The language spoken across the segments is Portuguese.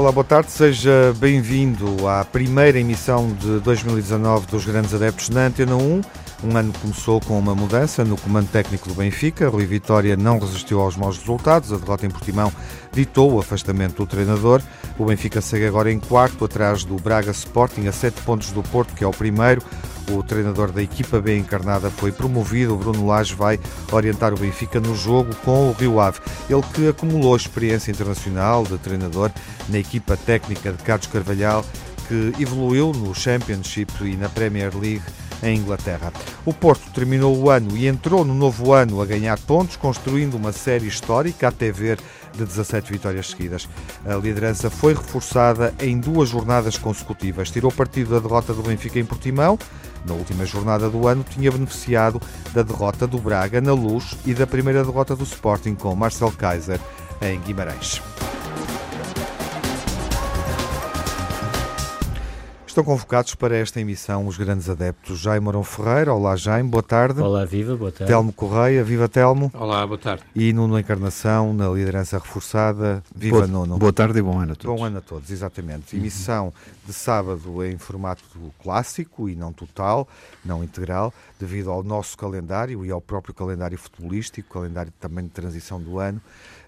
Olá, boa tarde, seja bem-vindo à primeira emissão de 2019 dos Grandes Adeptos na Antena 1. Um ano começou com uma mudança no comando técnico do Benfica. Rui Vitória não resistiu aos maus resultados. A derrota em Portimão ditou o afastamento do treinador. O Benfica segue agora em quarto, atrás do Braga Sporting, a sete pontos do Porto, que é o primeiro. O treinador da equipa B encarnada foi promovido. O Bruno Lage vai orientar o Benfica no jogo com o Rio Ave. Ele que acumulou experiência internacional de treinador na equipa técnica de Carlos Carvalhal, que evoluiu no Championship e na Premier League em Inglaterra. O Porto terminou o ano e entrou no novo ano a ganhar pontos, construindo uma série histórica até ver de 17 vitórias seguidas. A liderança foi reforçada em duas jornadas consecutivas. Tirou partido da derrota do Benfica em Portimão. Na última jornada do ano, tinha beneficiado da derrota do Braga na Luz e da primeira derrota do Sporting com Marcel Kaiser em Guimarães. Estão convocados para esta emissão os grandes adeptos Jaime Morão Ferreira. Olá, Jaime, boa tarde. Olá, viva, boa tarde. Telmo Correia, viva Telmo. Olá, boa tarde. E Nuno Encarnação, na liderança reforçada. Viva boa, Nuno. Boa tarde e bom ano a todos. Bom ano a todos, exatamente. Uhum. Emissão de sábado em formato clássico e não total, não integral, devido ao nosso calendário e ao próprio calendário futebolístico, calendário também de transição do ano.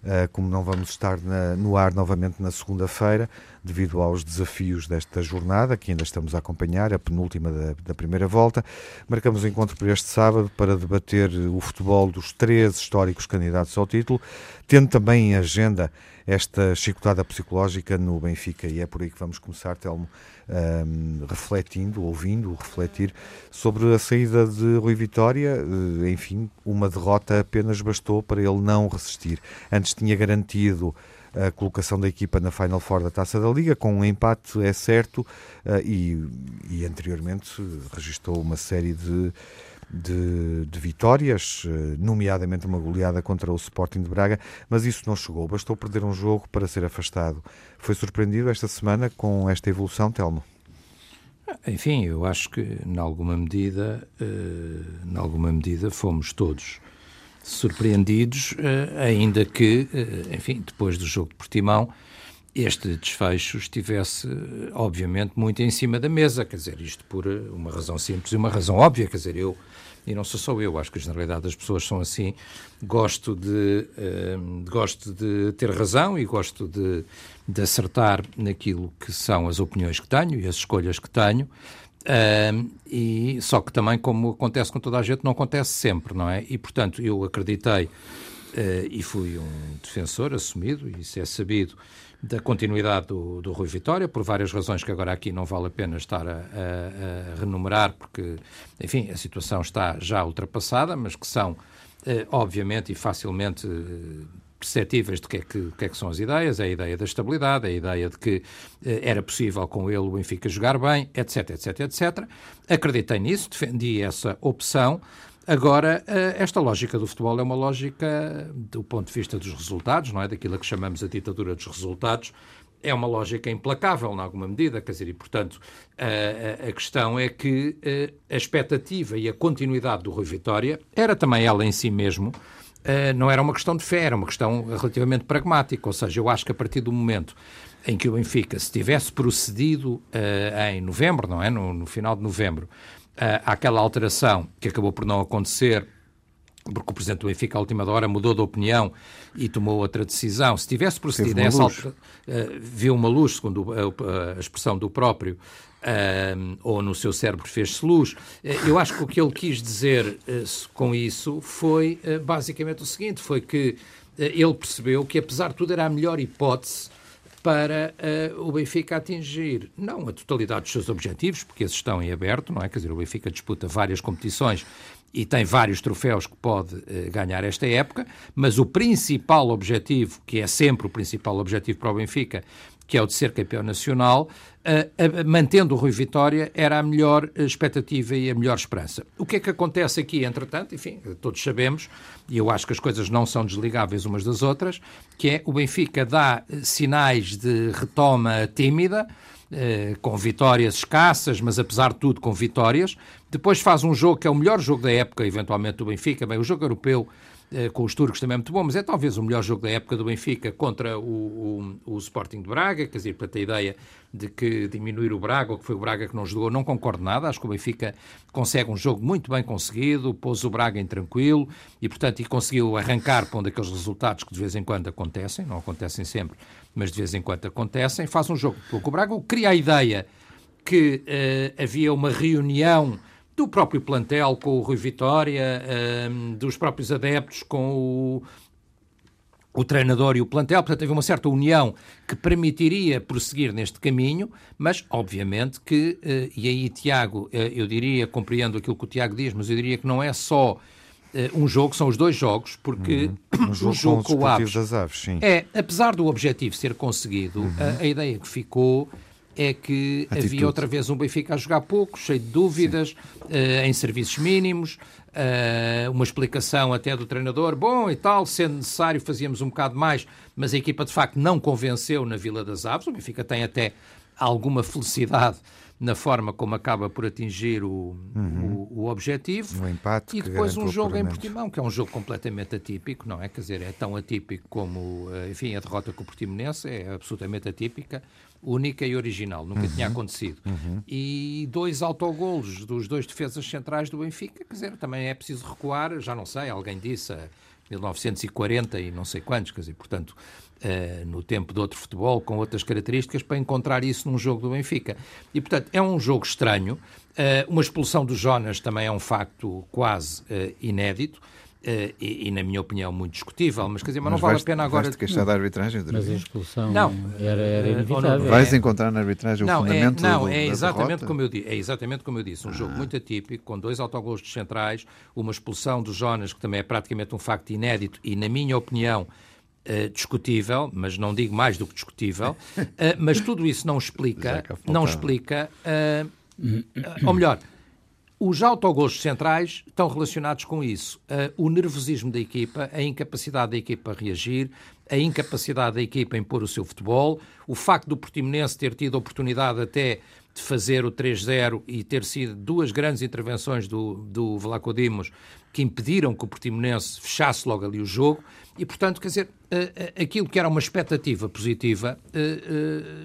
Uh, como não vamos estar na, no ar novamente na segunda-feira, devido aos desafios desta jornada, que ainda estamos a acompanhar, a penúltima da, da primeira volta, marcamos o encontro para este sábado para debater o futebol dos três históricos candidatos ao título, tendo também em agenda esta chicotada psicológica no Benfica, e é por aí que vamos começar, Telmo, um, refletindo, ouvindo, refletir sobre a saída de Rui Vitória. Uh, enfim, uma derrota apenas bastou para ele não resistir. Antes tinha garantido a colocação da equipa na Final Four da Taça da Liga, com um empate, é certo, uh, e, e anteriormente registrou uma série de de, de, vitórias, eh, nomeadamente uma goleada contra o Sporting de Braga, mas isso não chegou. Bastou perder um jogo para ser afastado. Foi surpreendido esta semana com esta evolução, Telmo? Enfim, eu acho que, em alguma medida, uh, em alguma medida, fomos todos surpreendidos, uh, ainda que, enfim, depois do jogo de Portimão, este desfecho estivesse, obviamente, muito em cima da mesa. Quer dizer, isto por uma razão simples e uma razão óbvia. Quer dizer, eu e não sou só eu, acho que a generalidade das pessoas são assim. Gosto de, uh, gosto de ter razão e gosto de, de acertar naquilo que são as opiniões que tenho e as escolhas que tenho. E só que também, como acontece com toda a gente, não acontece sempre, não é? E portanto, eu acreditei uh, e fui um defensor assumido, e isso é sabido, da continuidade do, do Rui Vitória, por várias razões que agora aqui não vale a pena estar a, a, a renumerar, porque, enfim, a situação está já ultrapassada, mas que são, eh, obviamente e facilmente eh, perceptíveis de que, é que, que, é que são as ideias, é a ideia da estabilidade, é a ideia de que eh, era possível com ele o Benfica jogar bem, etc, etc, etc. Acreditei nisso, defendi essa opção, Agora, eh, esta lógica do futebol é uma lógica do ponto de vista dos resultados, não é? Daquilo que chamamos a ditadura dos resultados. É uma lógica implacável, em alguma medida, quer dizer, e portanto a, a questão é que eh, a expectativa e a continuidade do Rui Vitória era também ela em si mesmo, eh, não era uma questão de fé, era uma questão relativamente pragmática, ou seja, eu acho que a partir do momento em que o Benfica, se tivesse procedido em novembro, não é? no, no final de novembro, àquela alteração que acabou por não acontecer porque o Presidente do Benfica, à última hora, mudou de opinião e tomou outra decisão. Se tivesse procedido a essa altura, uh, viu uma luz, segundo a, a expressão do próprio, uh, ou no seu cérebro fez-se luz. Uh, eu acho que o que ele quis dizer com isso foi basicamente o seguinte: foi que ele percebeu que, apesar de tudo, era a melhor hipótese para uh, o Benfica atingir não a totalidade dos seus objetivos, porque esses estão em aberto, não é? Quer dizer, o Benfica disputa várias competições e tem vários troféus que pode uh, ganhar esta época, mas o principal objetivo, que é sempre o principal objetivo para o Benfica, que é o de ser campeão nacional, uh, uh, mantendo o Rui Vitória, era a melhor expectativa e a melhor esperança. O que é que acontece aqui, entretanto? Enfim, todos sabemos, e eu acho que as coisas não são desligáveis umas das outras, que é o Benfica dá sinais de retoma tímida, uh, com vitórias escassas, mas apesar de tudo com vitórias. Depois faz um jogo que é o melhor jogo da época, eventualmente, do Benfica, bem, o jogo europeu com os turcos também é muito bom, mas é talvez o melhor jogo da época do Benfica contra o, o, o Sporting de Braga, quer dizer, para ter a ideia de que diminuir o Braga, ou que foi o Braga que não jogou, não concordo nada. Acho que o Benfica consegue um jogo muito bem conseguido, pôs o Braga em tranquilo e, portanto, e conseguiu arrancar para um daqueles resultados que de vez em quando acontecem, não acontecem sempre, mas de vez em quando acontecem. Faz um jogo com o Braga, cria a ideia que uh, havia uma reunião do próprio plantel com o Rui Vitória, uh, dos próprios adeptos com o, o treinador e o plantel, portanto havia uma certa união que permitiria prosseguir neste caminho, mas obviamente que, uh, e aí Tiago, eu diria, compreendo aquilo que o Tiago diz, mas eu diria que não é só um jogo, são os dois jogos, porque uhum. um jogo o jogo com, com o Aves, das Aves sim. é, apesar do objetivo ser conseguido, uhum. a, a ideia que ficou é que Atitude. havia outra vez um Benfica a jogar pouco, cheio de dúvidas, uh, em serviços mínimos, uh, uma explicação até do treinador, bom e tal, sendo necessário fazíamos um bocado mais, mas a equipa de facto não convenceu na Vila das Aves, o Benfica tem até alguma felicidade na forma como acaba por atingir o, uhum. o, o, objetivo. O empate e depois um jogo em Portimão, que é um jogo completamente atípico, não é? Quer dizer, é tão atípico como, eh, enfim, a derrota com o Portimonense é absolutamente atípica única e original, nunca uhum. tinha acontecido. Uhum. E dois autogolos dos dois defesas centrais do Benfica, quer dizer, também é preciso recuar, já não sei, alguém disse, a 1940 e não sei quantos, quer dizer, portanto, uh, no tempo de outro futebol, com outras características, para encontrar isso num jogo do Benfica. E, portanto, é um jogo estranho. Uh, uma expulsão do Jonas também é um facto quase uh, inédito. Uh, e, e, na minha opinião, muito discutível, mas quer dizer, mas, mas não vale a pena agora. Vais queixar da arbitragem? Mas a expulsão não, era, era eh, inevitável. Vais encontrar na arbitragem não, o fundamento é, Não, é exatamente, como eu, é exatamente como eu disse. Um ah. jogo muito atípico, com dois autogolos centrais, uma expulsão do Jonas, que também é praticamente um facto inédito e, na minha opinião, Uh, discutível, mas não digo mais do que discutível, uh, mas tudo isso não explica, não explica, uh, ou melhor, os autogolos centrais estão relacionados com isso. Uh, o nervosismo da equipa, a incapacidade da equipa a reagir, a incapacidade da equipa em pôr o seu futebol, o facto do Portimonense ter tido a oportunidade até de fazer o 3-0 e ter sido duas grandes intervenções do, do que impediram que o Portimonense fechasse logo ali o jogo e, portanto, quer dizer, aquilo que era uma expectativa positiva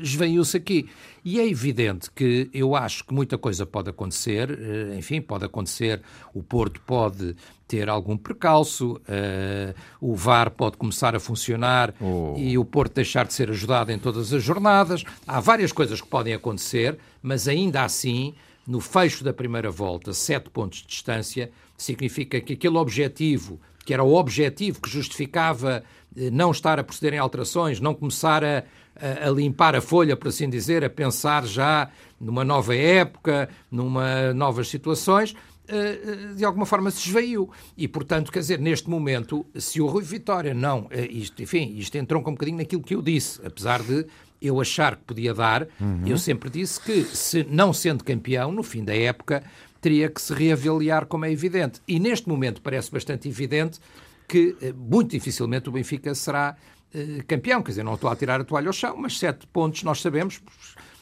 esveiu-se aqui. E é evidente que eu acho que muita coisa pode acontecer, enfim, pode acontecer, o Porto pode ter algum percalço, o VAR pode começar a funcionar oh. e o Porto deixar de ser ajudado em todas as jornadas. Há várias coisas que podem acontecer, mas ainda assim, no fecho da primeira volta, sete pontos de distância, significa que aquele objetivo que era o objetivo que justificava eh, não estar a proceder em alterações, não começar a, a, limpar a folha, por assim dizer, a pensar já numa nova época, numa novas situações, eh, eh, de alguma forma se esvaiu. E, portanto, quer dizer, neste momento, se o Rui Vitória não. Isto, enfim, isto entrou um bocadinho naquilo que eu disse, apesar de eu achar que podia dar, uhum. eu sempre disse que, se não sendo campeão, no fim da época, teria que se reavaliar, como é evidente. E neste momento parece bastante evidente que eh, muito dificilmente o Benfica será eh, campeão. Quer dizer, não estou a tirar a toalha ao chão, mas sete pontos nós sabemos,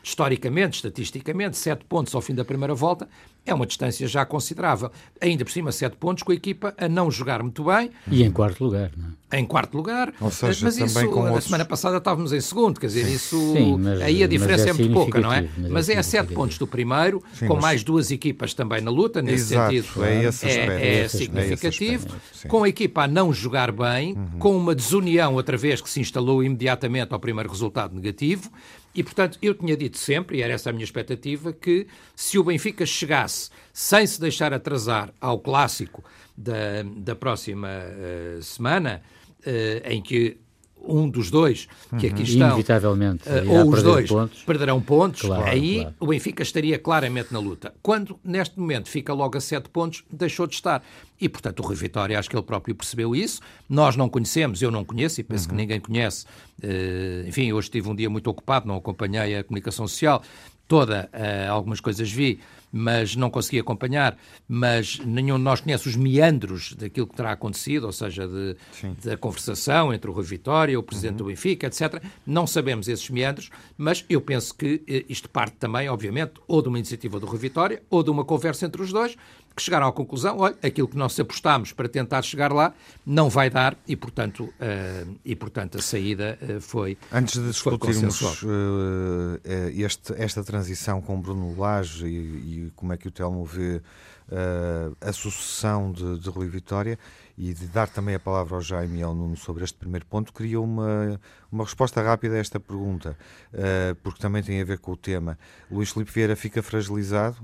historicamente, estatisticamente, sete pontos ao fim da primeira volta é uma distância já considerável. Ainda por cima, sete pontos com a equipa a não jogar muito bem. E em quarto lugar, não é? Em quarto lugar. Ou seja, mas isso, com outros... semana passada estávamos em segundo, quer dizer, isso Sim, mas, aí a diferença é, é, muito pouca, não é? Mas, mas é, é a sete pontos do primeiro, Sim, com mas... mais duas equipas também na luta, nesse Exato, sentido é, esse é, é significativo. com a equipa a não jogar bem, uhum. com uma desunião outra vez que se instalou imediatamente ao primeiro resultado negativo. E, portanto, eu tinha dito sempre, e era essa a minha expectativa, que se o Benfica chegasse sem se deixar atrasar ao clássico da, da próxima uh, semana, uh, em que um dos dois que aqui uhum. estão, Inevitavelmente, uh, ou os dois pontos. perderão pontos, claro, aí claro. o Benfica estaria claramente na luta. Quando neste momento fica logo a sete pontos, deixou de estar. E portanto o Rui Vitória, acho que ele próprio percebeu isso. Nós não conhecemos, eu não conheço e penso uhum. que ninguém conhece. Uh, enfim, hoje tive um dia muito ocupado, não acompanhei a comunicação social toda, uh, algumas coisas vi, mas não consegui acompanhar, mas nenhum de nós conhece os meandros daquilo que terá acontecido, ou seja, de, da conversação entre o Rui Vitória, o Presidente uhum. do Benfica, etc. Não sabemos esses meandros, mas eu penso que eh, isto parte também, obviamente, ou de uma iniciativa do Rui Vitória, ou de uma conversa entre os dois, que chegaram à conclusão, olha, aquilo que nós apostámos para tentar chegar lá não vai dar e, portanto, uh, e, portanto a saída uh, foi Antes de discutirmos uh, este, esta transição com Bruno Lage e, e, como é que o Telmo vê a sucessão de, de Rui Vitória, e de dar também a palavra ao Jaime e ao Nuno sobre este primeiro ponto, queria uma, uma resposta rápida a esta pergunta, porque também tem a ver com o tema. Luís Filipe Vieira fica fragilizado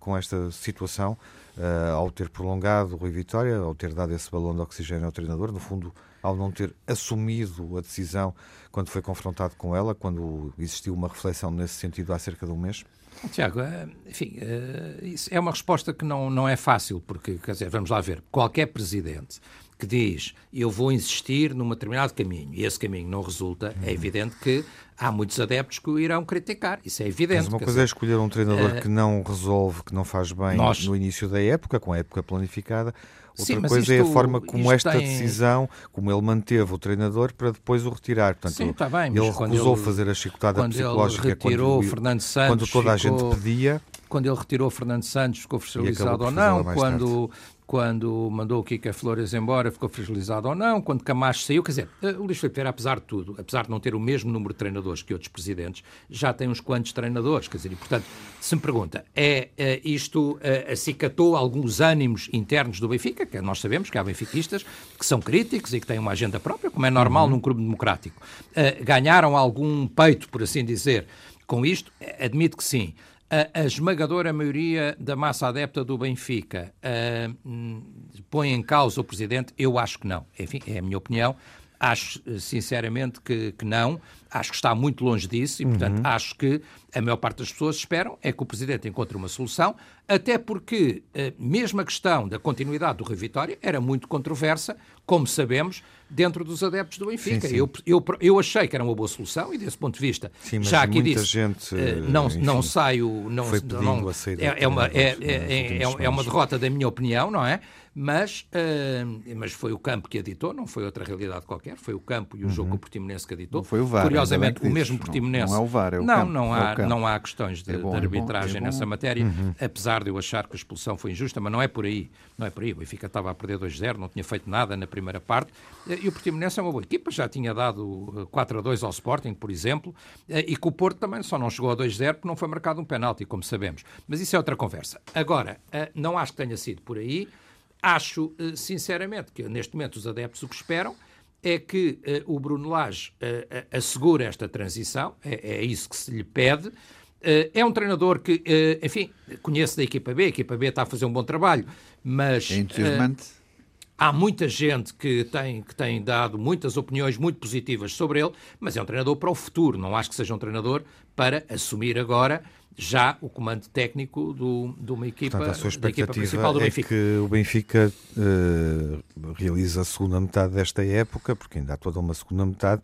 com esta situação uh, ao ter prolongado o Rui Vitória, ao ter dado esse balão de oxigênio ao treinador, no fundo, ao não ter assumido a decisão quando foi confrontado com ela, quando existiu uma reflexão nesse sentido há cerca de um mês? Tiago, eh, enfim, eh, é uma resposta que não, não é fácil, porque, quer dizer, vamos lá ver, qualquer presidente que diz eu vou insistir num determinado caminho e esse caminho não resulta, é evidente que há muitos adeptos que o irão criticar. Isso é evidente. Mas uma coisa é escolher um treinador uh, que não resolve, que não faz bem nós, no início da época, com a época planificada. Outra Sim, coisa isto, é a forma como esta tem... decisão, como ele manteve o treinador para depois o retirar. Portanto, Sim, está bem, ele recusou ele, fazer a chicotada psicológica ele retirou quando, Fernando Santos, quando toda a gente pedia. Quando ele retirou Fernando Santos, ficou fragilizado ou não. Quando, quando mandou o Kika Flores embora, ficou fragilizado ou não. Quando Camacho saiu, quer dizer, eh, o Luís Filipe apesar de tudo, apesar de não ter o mesmo número de treinadores que outros presidentes, já tem uns quantos treinadores. Quer dizer, e portanto, se me pergunta, é, é isto é, acicatou alguns ânimos internos do Benfica, que nós sabemos que há benfiquistas que são críticos e que têm uma agenda própria, como é normal uhum. num clube democrático. Uh, ganharam algum peito, por assim dizer, com isto? Admito que sim a, a, esmagadora maioria da massa adepta do Benfica uh, põe em causa o presidente? Eu acho que não. Enfim, é a minha opinião. Acho, sinceramente, que, que não. Acho que está muito longe disso e, portanto, uhum. acho que a maior parte das pessoas esperam é que o Presidente encontre uma solução, até porque, eh, mesmo a questão da continuidade do Rui Vitória era muito controversa, como sabemos, dentro dos adeptos do Benfica. Sim, sim. Eu, eu, eu achei que era uma boa solução e, desse ponto de vista, sim, já aqui disse, gente, eh, não, enfim, não saio... Não, não, é, é, uma, é, é, é, é uma derrota da minha opinião, não é? Mas, uh, mas foi o campo que editou, não foi outra realidade qualquer, foi o campo e o uhum. jogo Portimonense que editou. Não foi o VAR. Curiosamente, o mesmo Portimonense... Não, não é o VAR, é o não, campo. Não, há, é não há questões de, é bom, de arbitragem é bom, nessa matéria, uhum. apesar de eu achar que a expulsão foi injusta, mas não é por aí. Não é por aí. O Benfica estava a perder 2-0, não tinha feito nada na primeira parte. E o Portimonense é uma boa equipa, já tinha dado 4-2 ao Sporting, por exemplo, e que o Porto também só não chegou a 2-0 porque não foi marcado um penalti, como sabemos. Mas isso é outra conversa. Agora, não acho que tenha sido por aí. Acho, eh, sinceramente, que neste momento os adeptos o que esperam é que uh, o Bruno Lage uh, assegure esta transição, é, é, isso que se lhe pede. Uh, é um treinador que, enfim, conhece da equipa B, a equipa B está a fazer um bom trabalho, mas. É entusiasmante. Há muita gente que tem, que tem dado muitas opiniões muito positivas sobre ele, mas é um treinador para o futuro. Não acho que seja um treinador para assumir agora já o comando técnico do, de uma equipa, Portanto, a sua principal do é Benfica. que o Benfica uh, realiza a segunda metade desta época, porque ainda há toda uma segunda metade,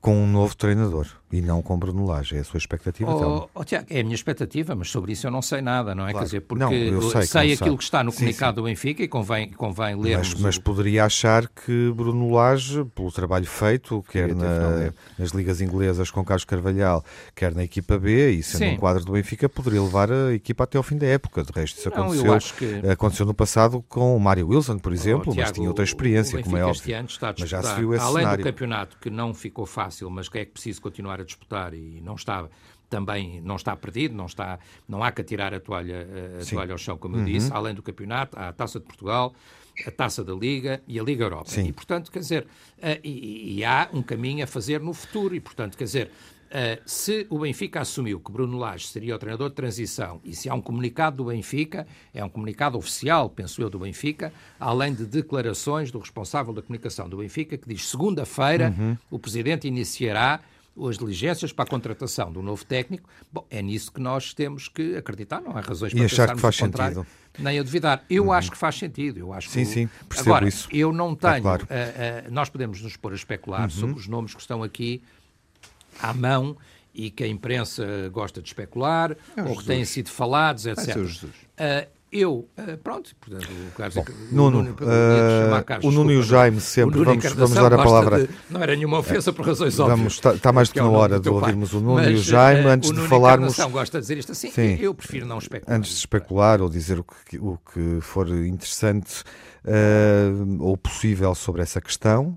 com um novo treinador e não com Bruno Lage. É a sua expectativa, oh, oh, Tiago, é a minha expectativa, mas sobre isso eu não sei nada, não é? Claro. Quer dizer, porque não, eu sei, sei aquilo sabe. que está no comunicado sim, sim. do Benfica e convém, convém ler. Mas, mas o... poderia achar que Bruno Lage, pelo trabalho feito, quer na, nas ligas inglesas com Carlos Carvalhal, quer na equipa B, e sendo sim. um quadro do Benfica, poderia levar a equipa até ao fim da época. De resto, isso não, aconteceu, que... aconteceu no passado com o Mário Wilson, por exemplo, oh, Tiago, mas tinha outra experiência, como é óbvio. Ano está a mas já se viu esse além cenário. do campeonato, que não ficou fácil, mas que é preciso continuar a disputar e não está também não está perdido, não, está, não há que atirar a toalha, a toalha ao chão, como eu uhum. disse, além do campeonato, há a Taça de Portugal, a Taça da Liga e a Liga Europa. Sim. E, portanto, quer dizer, uh, e, e, há um caminho a fazer no futuro e, portanto, quer dizer, uh, se o Benfica assumiu que Bruno Lage seria o treinador de transição e se há um comunicado do Benfica, é um comunicado oficial, penso eu, do Benfica, além de declarações do responsável da comunicação do Benfica, que diz segunda-feira uhum. o Presidente iniciará as diligências para a contratação do novo técnico, bom, é nisso que nós temos que acreditar, não há razões para e achar que faz sentido. nem a duvidar. Eu uhum. acho que faz sentido. Eu acho sim, que... sim, percebo Agora, isso. eu não tenho... Claro. Uh, uh, nós podemos nos pôr a especular uhum. sobre os nomes que estão aqui à mão e que a imprensa gosta de especular, é ou que têm sido falados, etc. Uh, eu, uh, pronto, portanto, o Carlos, Bom, o Nuno, Nuno uh, Carlos, o Nuno e o Jaime sempre, vamos, vamos dar a palavra. De, não era nenhuma ofensa por razões óbvias. Vamos, está, está mais do que na hora de ouvirmos o Nuno mas, e o Jaime, uh, antes o de falarmos... O gosta de dizer isto assim, sim, eu prefiro não especular. Antes de especular ou dizer o que, o que for interessante uh, ou possível sobre essa questão,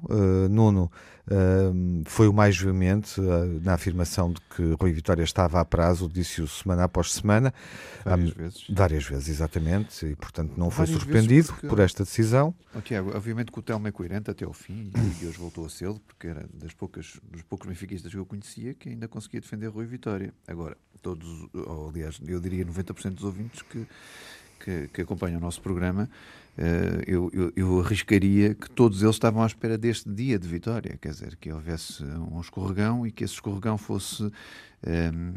Nuno foi o mais veemente uh, na afirmação de que Rui Vitória estava a prazo, disse-o semana após semana. Várias um, vezes. Várias vezes, exatamente, e portanto não foi surpreendido porque, por esta decisão. Oh, Tiago, obviamente que o Telmo é coerente até ao fim e hoje voltou a ser, porque era das poucas, dos poucos benfiquistas que eu conhecia que ainda conseguia defender Rui Vitória. Agora, todos, ou, aliás, eu diria 90% dos ouvintes que, que, que acompanham o nosso programa eu, eu, eu, arriscaria que todos eles estavam à espera deste dia de vitória, quer dizer, que houvesse um escorregão e que esse escorregão fosse um,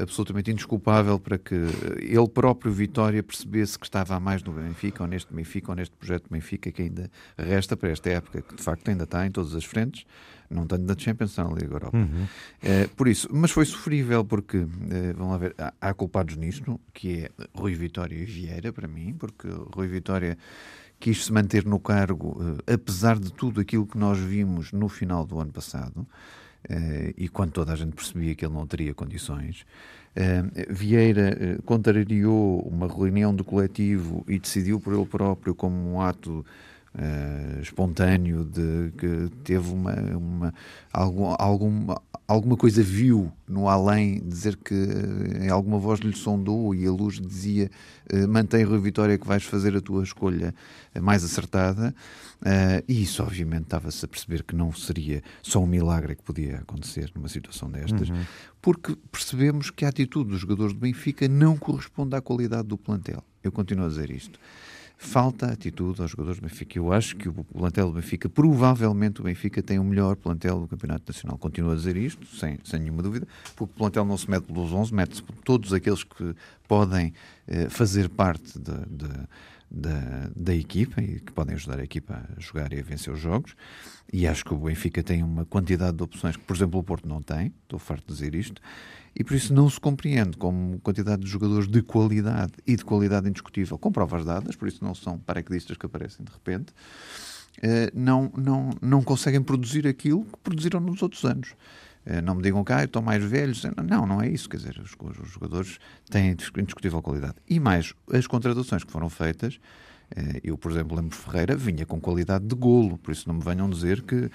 absolutamente indesculpável para que ele próprio, Vitória, percebesse que estava a mais no Benfica, ou neste Benfica, ou neste projeto de Benfica que ainda resta para esta época, que de facto ainda está em todas as frentes, não tanto na Champions, na Liga Europa. Uhum. Uh, por isso, mas foi sofrível porque, uh, vamos lá ver, há, há, culpados nisto, que é Rui Vitória e Vieira, para mim, porque Rui Vitória quis se manter no cargo, uh, apesar de tudo aquilo que nós vimos no final do ano passado, e quando toda a gente percebia que ele não teria condições. Vieira contrariou uma reunião do coletivo e decidiu por ele próprio, como um ato uh, espontâneo, de que teve uma, uma algum, alguma, alguma coisa viu no além, dizer que em eh, alguma voz lhe sondou e a luz dizia uh, mantém Rui Vitória que vais fazer a tua escolha mais acertada. E isso, obviamente, estava-se a perceber que não seria só um milagre que podia acontecer numa situação destas, uhum. porque percebemos que a atitude dos jogadores do Benfica não corresponde à qualidade do plantel. Eu continuo a dizer isto falta atitude aos jogadores do Benfica. Eu acho que o plantel do Benfica, provavelmente o Benfica tem o melhor plantel do Campeonato Nacional. Continuo a dizer isto, sem, sem nenhuma dúvida, porque o plantel não se mete pelos 11, mete-se por todos aqueles que podem eh, fazer parte de, de, da, da equipa e que podem ajudar a equipa a jogar e a vencer os jogos. E acho que o Benfica tem uma quantidade de opções que, por exemplo, o Porto não tem, estou farto de dizer isto, e por isso não se compreende como quantidade de jogadores de qualidade e de qualidade indiscutível, com provas dadas, por isso não são paraquedistas que aparecem de repente, eh, não, não, não conseguem produzir aquilo que produziram nos outros anos. Eh, não me digam que ah, estão mais velhos. Não, não é isso. Quer dizer, os, os jogadores têm indiscutível qualidade. E mais, as contratações que foram feitas eh, eu, por exemplo, lembro Ferreira vinha com qualidade de golo, por isso não me venham dizer que,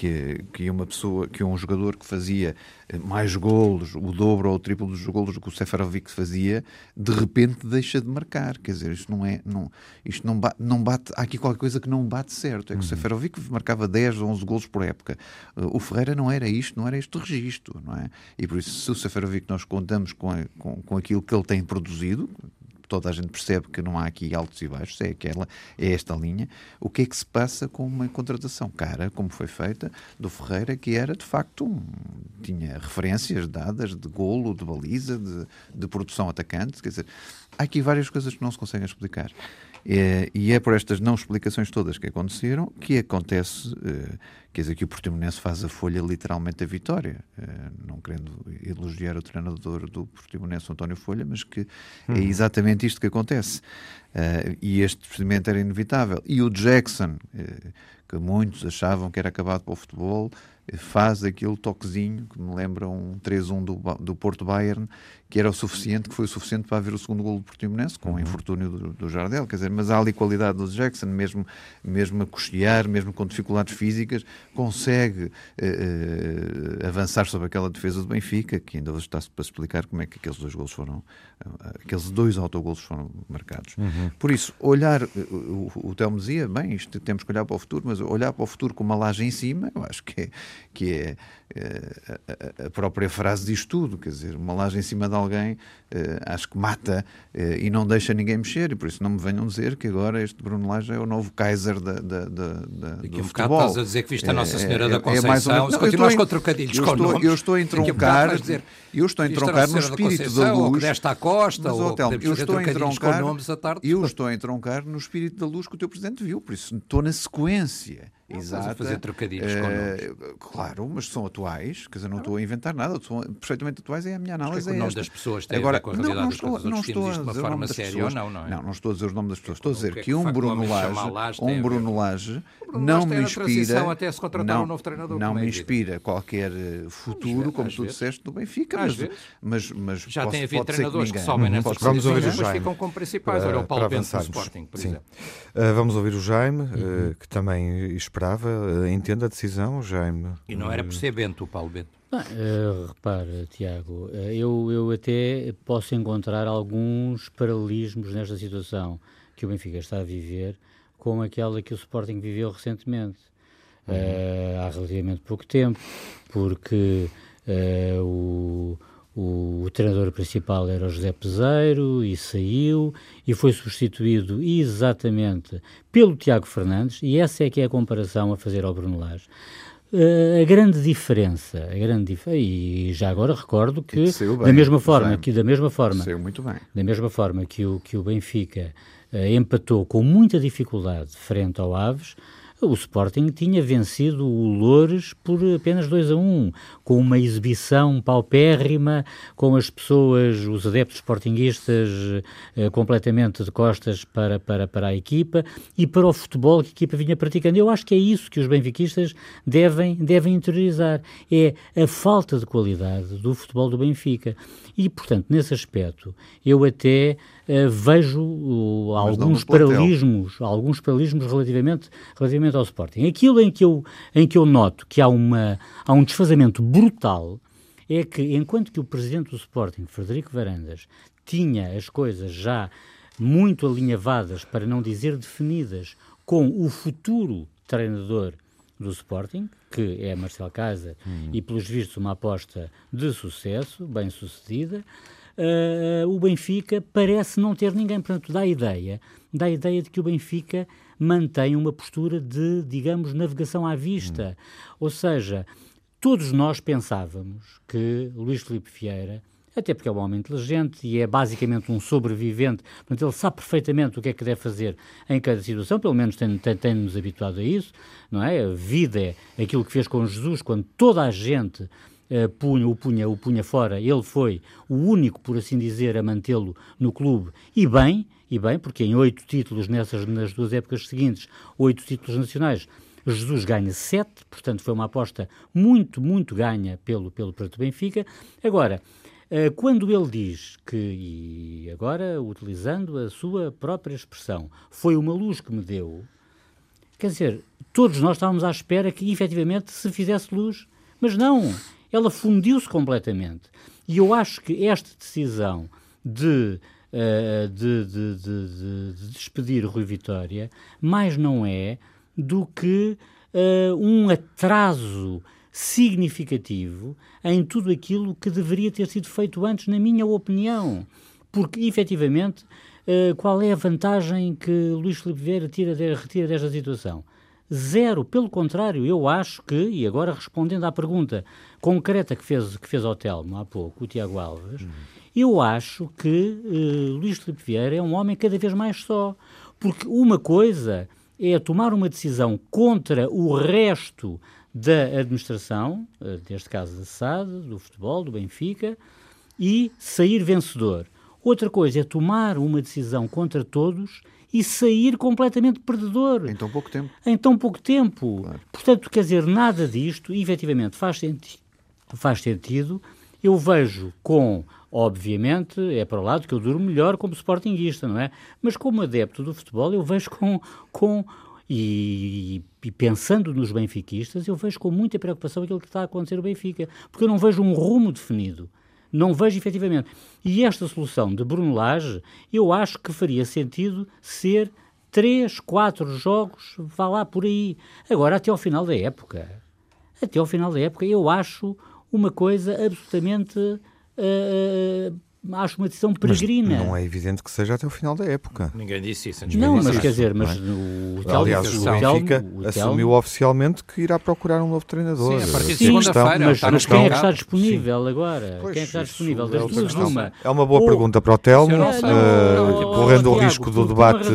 que, que uma pessoa, que um jogador que fazia eh, mais golos, o dobro ou o triplo dos golos que o Seferovic fazia, de repente deixa de marcar. Quer dizer, isto não é. Não, isto não bate, não bate. Há aqui qualquer coisa que não bate certo. É que uhum. o Seferovic marcava 10 ou 11 golos por época. Eh, o Ferreira não era isto, não era este registro, não é? E por isso, se o Seferovic nós contamos com, a, com, com aquilo que ele tem produzido, toda a gente percebe que não há aqui altos e baixos, é aquela, é esta linha. O que é que se passa com uma contratação cara, como foi feita, do Ferreira, que era de facto um, tinha referências dadas de golo, de baliza, de, de produção atacante, quer dizer, há aqui várias coisas que não se conseguem explicar. É, e é por estas não explicações todas que aconteceram que acontece, eh, quer dizer, que o Portimonense faz a folha literalmente a vitória. Eh, não querendo elogiar o treinador do Portimonense, António Folha, mas que é uhum. exatamente isto que acontece. Eh, e este procedimento era inevitável. E o Jackson, que muitos achavam que era acabado para o futebol, faz aquele toquezinho que me lembra um 3-1 do, do Porto Bayern, que era o suficiente, que foi o suficiente para haver o segundo gol do Portimonense, com uhum. o infortúnio do, do, Jardel, quer dizer, mas há ali qualidade do Jackson, mesmo, mesmo a cochear, mesmo com dificuldades físicas, consegue uh, uh, avançar sobre aquela defesa do Benfica, que ainda hoje está-se para explicar como é que aqueles dois gols foram, uh, aqueles dois autogolos foram marcados. Uhum. Por isso, olhar, o, o Telmo dizia, bem, isto temos que olhar para o futuro, mas olhar para o futuro com uma laje em cima, eu acho que é, que é a, a, própria frase diz tudo, quer dizer, uma laje em cima de alguém uh, acho que mata uh, e não deixa ninguém mexer, e por isso não me venham dizer que agora este Bruno Lage é o novo Kaiser da, da, da, da do um futebol. estás a dizer que viste a Nossa é, Senhora é, da Conceição, é mais ou menos, não, continuas com trocadilhos eu com estou, nomes, eu estou a entroncar, dizer, eu estou a entroncar no espírito da luz, ou desta Costa, mas, ou hotel, eu estou a entroncar, eu estou a entroncar no espírito da luz que o teu Presidente viu, por isso estou na sequência exata. fazer trocadilhos uh, Claro, mas são atuais, quer dizer, não estou a inventar nada, são perfeitamente atuais, é a minha análise. É, é o nome das pessoas tem Agora, a ver com a realidade não, não estou, não estou a dizer de uma forma séria ou não, não é? Não, não estou a dizer o nome das pessoas, estou a dizer que, que, um Bruno Lage, um Bruno Lage não me inspira, até se contratar um novo treinador. Não me inspira qualquer eh, futuro, como tu disseste, do Benfica, mas, mas, já tem havido treinadores que sobem nessas posições depois ficam como principais. Olha o Paulo Bento do Sporting, por exemplo. Uh, vamos ouvir o Jaime, que também esperava, uh, entende a decisão, Jaime. E não era por ser Bento, o Paulo Bento. uh, repara, Tiago, uh, eu, eu até posso encontrar alguns paralelismos nesta situação que o Benfica está a viver com aquela que o Sporting viveu recentemente. Uhum. Uh, há relativamente pouco tempo, porque o o, o, treinador principal era o José Peseiro e saiu e foi substituído exatamente pelo Tiago Fernandes e essa é que é a comparação a fazer ao Bruno Lage. Uh, a grande diferença, a grande dif e já agora recordo que, bem, da mesma forma que da mesma forma, da mesma forma que o que o Benfica uh, empatou com muita dificuldade frente ao Aves, o Sporting tinha vencido o Loures por apenas 2 a 1, um, com uma exibição paupérrima, com as pessoas, os adeptos sportinguistas eh, completamente de costas para, para, para a equipa e para o futebol que a equipa vinha praticando. Eu acho que é isso que os benfiquistas devem, devem interiorizar, é a falta de qualidade do futebol do Benfica. E, portanto, nesse aspecto, eu até vejo uh, alguns paralelismos, alguns paralelismos relativamente, relativamente ao Sporting. Aquilo em que eu, em que eu noto que há, uma, há um desfazamento brutal é que, enquanto que o presidente do Sporting, Frederico Varandas, tinha as coisas já muito alinhavadas, para não dizer definidas, com o futuro treinador do Sporting, que é Marcel Casa, hum. e pelos vistos uma aposta de sucesso, bem sucedida, o Benfica parece não ter ninguém. Portanto, dá a ideia, dá a ideia de que o Benfica mantém uma postura de, digamos, navegação à vista. Hum. Ou seja, todos nós pensávamos que Luís Filipe Vieira até porque é um homem inteligente e é basicamente um sobrevivente, portanto ele sabe perfeitamente o que é que deve fazer em cada situação, pelo menos tem-nos tem, tem habituado a isso, não é? A vida é aquilo que fez com Jesus, quando toda a gente uh, punha, o, punha, o punha fora, ele foi o único, por assim dizer, a mantê-lo no clube, e bem, e bem, porque em oito títulos nessas, nas duas épocas seguintes, oito títulos nacionais, Jesus ganha sete, portanto foi uma aposta muito, muito ganha pelo, pelo Prato Benfica. Agora, eh, quando ele diz que, e agora utilizando a sua própria expressão, foi uma luz que me deu, quer dizer, todos nós estávamos à espera que efetivamente se fizesse luz, mas não, ela fundiu-se completamente. E eu acho que esta decisão de, uh, de, de, de, de despedir Rui Vitória mais não é do que uh, um atraso significativo em tudo aquilo que deveria ter sido feito antes, na minha opinião. Porque, efetivamente, uh, qual é a vantagem que Luís Filipe Vieira tira retira desta situação? Zero. Pelo contrário, eu acho que, e agora respondendo à pergunta concreta que fez, que fez ao Telmo há pouco, o Tiago Alves, uhum. eu acho que uh, Luís Filipe Vieira é um homem cada vez mais só. Porque uma coisa é tomar uma decisão contra o resto da administração, eh, neste caso da SAD, do futebol, do Benfica, e sair vencedor. Outra coisa é tomar uma decisão contra todos e sair completamente perdedor. Em tão pouco tempo. Em tão pouco tempo. Claro. Portanto, quer dizer, nada disto, efetivamente, faz, senti faz sentido. Eu vejo com, obviamente, é para o lado que eu duro melhor como sportinguista, não é? Mas como adepto do futebol, eu vejo com, com e, e, pensando nos benfiquistas, eu vejo com muita preocupação aquilo que está a acontecer no Benfica, porque eu não vejo um rumo definido. Não vejo efetivamente. E esta solução de Bruno Lage, eu acho que faria sentido ser três, quatro jogos, vá lá por aí. Agora, até ao final da época, até ao final da época, eu acho uma coisa absolutamente uh, acho uma decisão peregrina. Mas não é evidente que seja até o final da época. Ninguém disse isso. Não, mas isso, quer dizer, mas é? o Telmo, Aliás, o Benfica assumiu oficialmente que irá procurar um novo treinador. Sim, a partir de segunda-feira. Mas, mas quem é que está disponível Sim. agora? Pois, quem é que está disponível? Das duas, uma. É uma boa Ou, pergunta para o Telmo, uh, correndo o risco do debate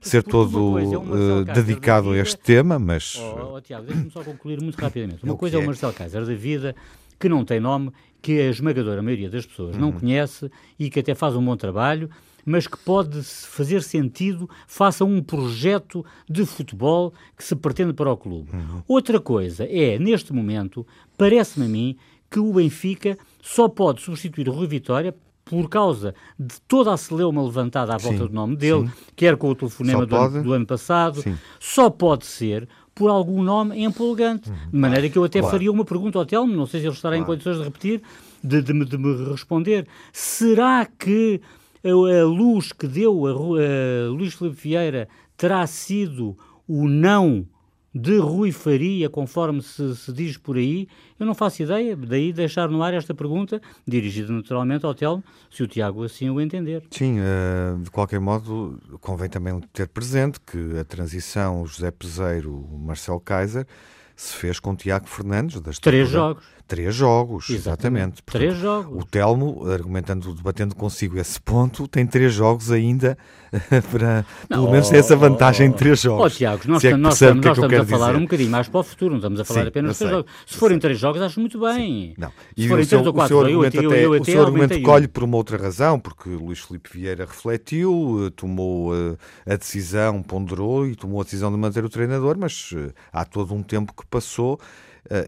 ser todo uh, dedicado a este tema, mas... Oh, Tiago, deixa-me só concluir muito rapidamente. Uma coisa é o Marcelo Kaiser da vida, que não tem nome, que a esmagadora maioria das pessoas uhum. não conhece e que até faz um bom trabalho, mas que pode fazer sentido faça um projeto de futebol que se pretende para o clube. Uhum. Outra coisa é, neste momento, parece-me a mim que o Benfica só pode substituir o Rui Vitória por causa de toda a celeuma levantada à volta sim, do nome dele, sim. quer com o telefonema do ano, do ano, passado, sim. só pode ser por algum nome empolgante. Uhum. De maneira que eu até claro. faria uma pergunta ao Telmo, não sei se ele estará claro. em condições de repetir, de, de, de, me responder. Será que a, a luz que deu a, a Luís Filipe Vieira terá sido o não de Rui Faria, conforme se, se, diz por aí, eu não faço ideia, daí deixar no ar esta pergunta, dirigida naturalmente ao Telmo, se o Tiago assim o entender. Sim, uh, de qualquer modo, convém também ter presente que a transição José Peseiro, Marcelo Kaiser, se fez com Tiago Fernandes. Das Três jogos. Três jogos, exatamente. exatamente. três jogos. O Telmo, argumentando, debatendo consigo esse ponto, tem três jogos ainda para, não, pelo menos, ter essa vantagem oh, de três jogos. Oh, Tiago, nós, é nós, estamos, nós é estamos a falar dizer. um bocadinho mais para o futuro, não estamos a falar Sim, apenas de três jogos. Se forem três jogos, acho muito bem. Sim. Não. E Se forem três ou quatro, o seu argumento, eu, até, eu, eu, o seu argumento colhe por uma outra razão, porque Luís Filipe Vieira refletiu, eh, tomou uh, a decisão, ponderou e tomou a decisão de manter o treinador, mas uh, há todo um tempo que passou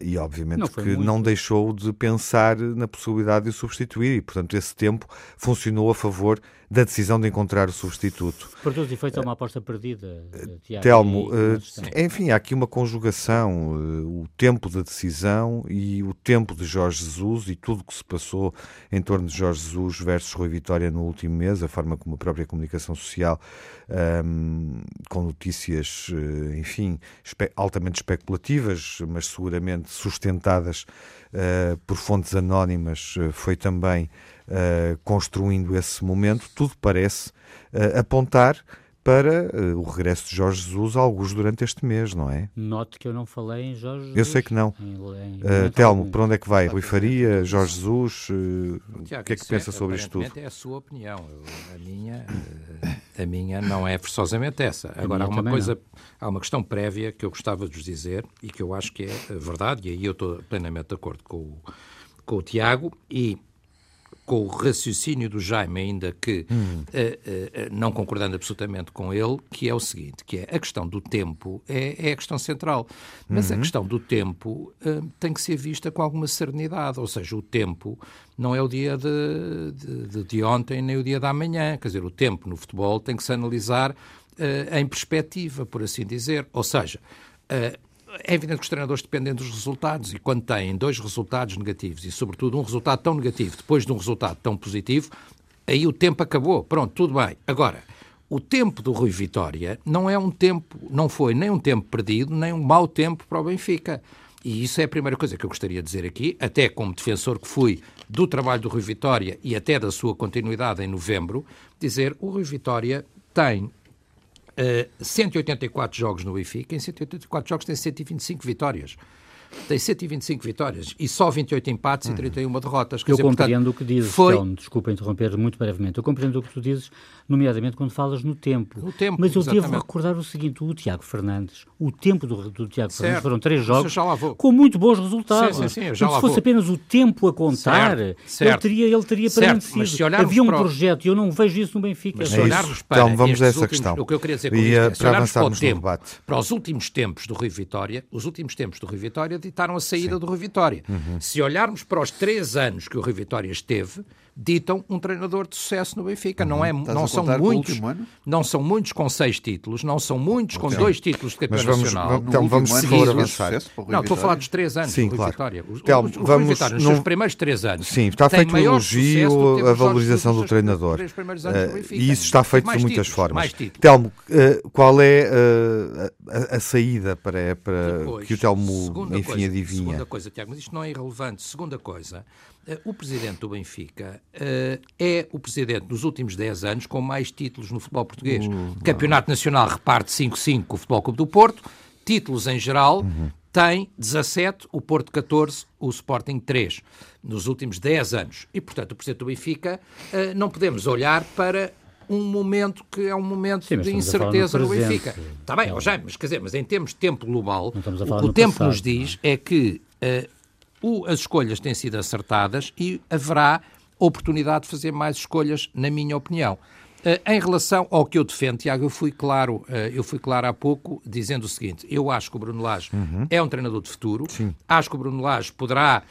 e obviamente não que muito. não deixou de pensar na possibilidade de o substituir e, portanto, esse tempo funcionou a favor da decisão de encontrar o substituto. Por todos os efeitos, é uma aposta perdida, Tiago. Telmo, e, enfim, há aqui uma conjugação, o tempo da decisão e o tempo de Jorge Jesus e tudo o que se passou em torno de Jorge Jesus versus Rui Vitória no último mês, a forma como a própria comunicação social, um, com notícias, enfim, espe altamente especulativas, mas seguramente sustentadas uh, por fontes anónimas, foi também uh, construindo esse momento, tudo parece uh, apontar para uh, o regresso de Jorge Jesus, alguns durante este mês, não é? Note que eu não falei em Jorge Jesus. Eu sei que não. Em, em, uh, Telmo, para onde é que vai? Rui Faria, Jorge Jesus? Uh, Tiago, o que é que pensa é, sobre isto tudo? é a sua opinião. Eu, a, minha, a minha não é forçosamente essa. Agora, há uma coisa, não. há uma questão prévia que eu gostava de vos dizer e que eu acho que é verdade, e aí eu estou plenamente de acordo com o, com o Tiago, e com o raciocínio do Jaime, ainda que hum. uh, uh, não concordando absolutamente com ele, que é o seguinte, que é a questão do tempo é, é a questão central. Mas uhum. a questão do tempo uh, tem que ser vista com alguma serenidade, ou seja, o tempo não é o dia de, de, de ontem nem o dia da manhã. Quer dizer, o tempo no futebol tem que se analisar em perspectiva, por assim dizer. Ou seja, é evidente que os treinadores dependem dos resultados e quando têm dois resultados negativos e, sobretudo, um resultado tão negativo depois de um resultado tão positivo, aí o tempo acabou. Pronto, tudo bem. Agora, o tempo do Rui Vitória não é um tempo, não foi nem um tempo perdido, nem um mau tempo para o Benfica. E isso é a primeira coisa que eu gostaria de dizer aqui, até como defensor que fui do trabalho do Rui Vitória e até da sua continuidade em novembro, dizer o Rui Vitória tem 184 eh, jogos no Benfica, em 184 jogos tem 125 vitórias tem 125 vitórias e só 28 empates hum. e 31 derrotas. Quer eu dizer, compreendo portanto, o que dizes, foi... Então, desculpa interromper muito brevemente, eu compreendo o que tu dizes, nomeadamente quando falas no tempo. No tempo Mas eu exatamente. devo recordar o seguinte, o Tiago Fernandes, o tempo do, do Tiago certo. Fernandes foram três jogos com muito bons resultados. Sim, sim, sim, já se fosse vou. apenas o tempo a contar, certo, certo. ele teria, ele teria permanecido. Havia um para... projeto e eu não vejo isso no Benfica. Mas se olharmos para então, vamos a essa últimos, questão. O que eu queria dizer com e, isto é, se olharmos para o tempo, para os últimos tempos do Rui Vitória, os últimos tempos do Rui Vitória ditaram a saída do Rui Vitória. Uhum. Se olharmos para os três anos que o Rui Vitória esteve, ditam um treinador de sucesso no Benfica. Uhum. Não, é, não são muitos, não são muitos com seis títulos, não são muitos com dois títulos de campeão vamos, nacional. Então vamos por avançar. Não, estou a falar dos três anos Sim, do claro. Vitória. O, então, o, o vamos, Vitória, nos seus primeiros três anos. Sim, está feito um elogio à valorização do treinador. Uh, e isso está feito de muitas títulos, formas. Telmo, uh, qual é uh, a, a, saída para, para Depois, que o Telmo, enfim, coisa, adivinha? Segunda coisa, Tiago, mas isto não é irrelevante. Segunda coisa, o presidente do Benfica uh, é o presidente dos últimos 10 anos com mais títulos no futebol português. Uh, Campeonato Nacional reparte 5-5 com o Futebol Clube do Porto, títulos em geral, uhum. tem 17, o Porto 14, o Sporting 3, nos últimos 10 anos. E, portanto, o presidente do Benfica, uh, não podemos olhar para um momento que é um momento Sim, de incerteza no, Benfica. Está bem, oh, Jaime, mas quer dizer, mas em termos de tempo global, o que o tempo passado, nos diz é, é que uh, o, as escolhas têm sido acertadas e haverá oportunidade de fazer mais escolhas, na minha opinião. Uh, em relação ao que eu defendo, Tiago, eu fui claro, uh, eu fui claro há pouco dizendo o seguinte: eu acho que o Bruno Lage uhum. é um treinador de futuro, Sim. acho que o Bruno Lage poderá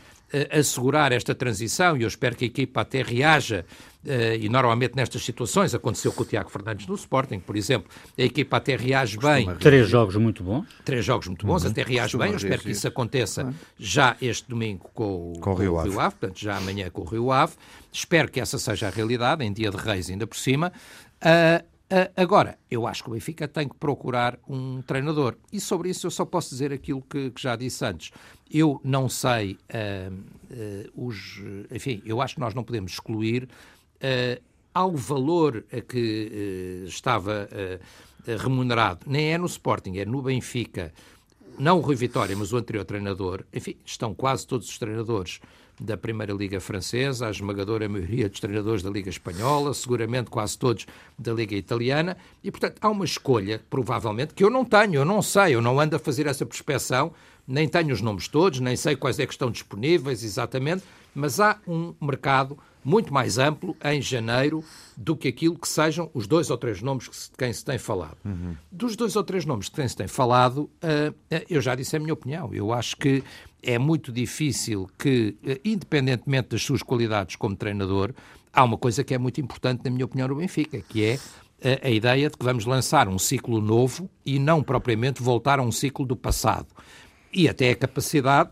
assegurar esta transição e eu espero que a equipa até reaja Uh, e normalmente nestas situações aconteceu com o Tiago Fernandes no Sporting, por exemplo, a equipa até reage bem. Três jogos muito bons. Três jogos muito bons, uhum. até reage bem. Eu espero que isso aconteça uhum. já este domingo com, com, com o Rio Ave. Ave, portanto, já amanhã com o Rio Ave. Espero que essa seja a realidade, em dia de reis ainda por cima. Uh, agora, eu acho que o Benfica tem que procurar um treinador. E sobre isso eu só posso dizer aquilo que, que já disse antes. Eu não sei uh, uh, os. Enfim, eu acho que nós não podemos excluir uh, ao valor a que estava remunerado, nem é no Sporting, é no Benfica, não o Rui Vitória, mas o anterior treinador, enfim, estão quase todos os treinadores da Primeira Liga Francesa, a esmagadora maioria dos treinadores da Liga Espanhola, seguramente quase todos da Liga Italiana, e portanto há uma escolha, provavelmente, que eu não tenho, eu não sei, eu não ando a fazer essa prospeção, nem tenho os nomes todos, nem sei quais é que estão disponíveis exatamente, mas há um mercado muito mais amplo em janeiro do que aquilo que sejam os dois ou três nomes de quem se tem falado. Uhum. Dos dois ou três nomes de quem se tem falado, uh, eu já disse a minha opinião. Eu acho que é muito difícil que, uh, independentemente das suas qualidades como treinador, há uma coisa que é muito importante, na minha opinião, no Benfica, que é a ideia de que vamos lançar um ciclo novo e não propriamente voltar a um ciclo do passado. E até a capacidade